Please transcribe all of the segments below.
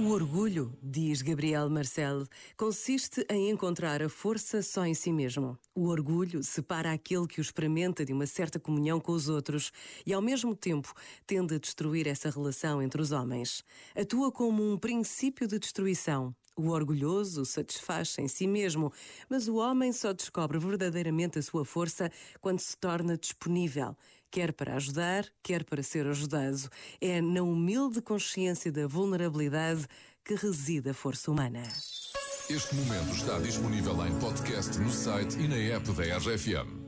O orgulho, diz Gabriel Marcel, consiste em encontrar a força só em si mesmo. O orgulho separa aquele que o experimenta de uma certa comunhão com os outros e, ao mesmo tempo, tende a destruir essa relação entre os homens. Atua como um princípio de destruição, o orgulhoso satisfaz-se em si mesmo, mas o homem só descobre verdadeiramente a sua força quando se torna disponível, quer para ajudar, quer para ser ajudado. É na humilde consciência da vulnerabilidade que reside a força humana. Este momento está disponível em podcast no site e na app da RFM.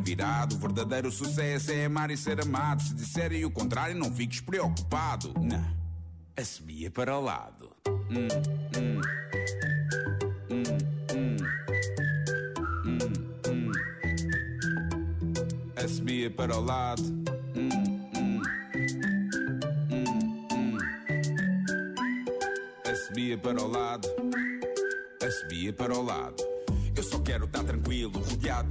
virado. O verdadeiro sucesso é amar e ser amado. Se disserem o contrário, não fiques preocupado. Não, assobia para o lado. Hum, hum. Hum, hum. Hum, hum. Assobia para o lado. Hum, hum. Hum, hum. Assobia para o lado. Assobia para o lado. Eu só quero estar tranquilo, rodeado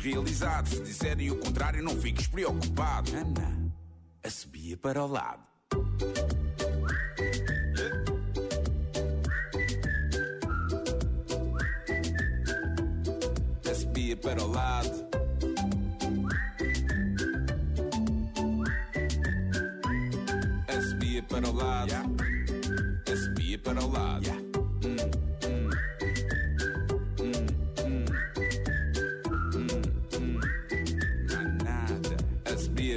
realizado. Se disserem o contrário, não fiques preocupado. Ana, a para o lado. A para o lado. A para o lado. A para o lado.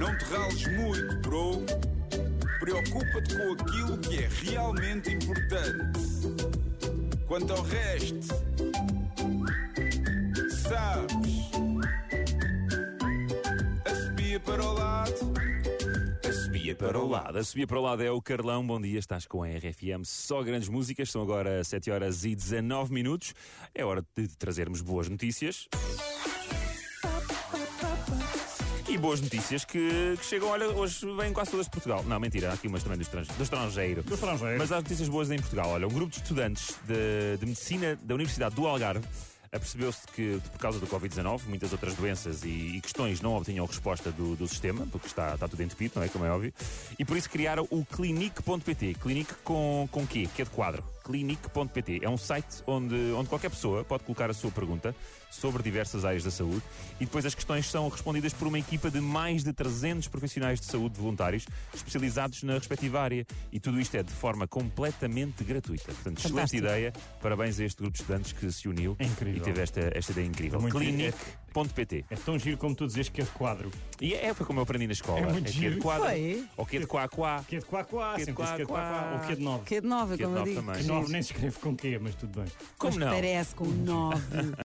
não te rales muito, bro. Preocupa-te com aquilo que é realmente importante. Quanto ao resto, sabes, a subia para o lado. A subia para o lado. A subia para o lado é o Carlão. Bom dia, estás com a RFM. Só grandes músicas. São agora 7 horas e 19 minutos. É hora de trazermos boas notícias. E boas notícias que, que, chegam, olha, hoje vêm quase todas de Portugal. Não, mentira, há aqui umas também do estrangeiro. Do estrangeiro. Do estrangeiro. Mas há notícias boas em Portugal. Olha, um grupo de estudantes de, de medicina da Universidade do Algarve apercebeu-se que, por causa do Covid-19, muitas outras doenças e, e, questões não obtinham resposta do, do sistema, porque está, está tudo entupido, não é? Como é óbvio. E por isso criaram o Clinic.pt. Clinic com, com quê? Que é de quadro. Clinic.pt. É um site onde, onde qualquer pessoa pode colocar a sua pergunta sobre diversas áreas da saúde e depois as questões são respondidas por uma equipa de mais de 300 profissionais de saúde voluntários especializados na respectiva área. E tudo isto é de forma completamente gratuita. Portanto, Fantástico. excelente ideia. Parabéns a este grupo de estudantes que se uniu é e teve esta, esta ideia incrível. É Clinic.pt. É, é tão giro como tu dizes que é de quadro. E é, foi como eu aprendi na escola. É muito é giro. Que é de quadro. Foi. Ou que é de quá quá. Que é de quá quá. Que é de quá quá. Ou que é de nove. Que é de nove, como eu digo. Que nove nem se escreve com quê, mas tudo bem. Como não? Parece com nove.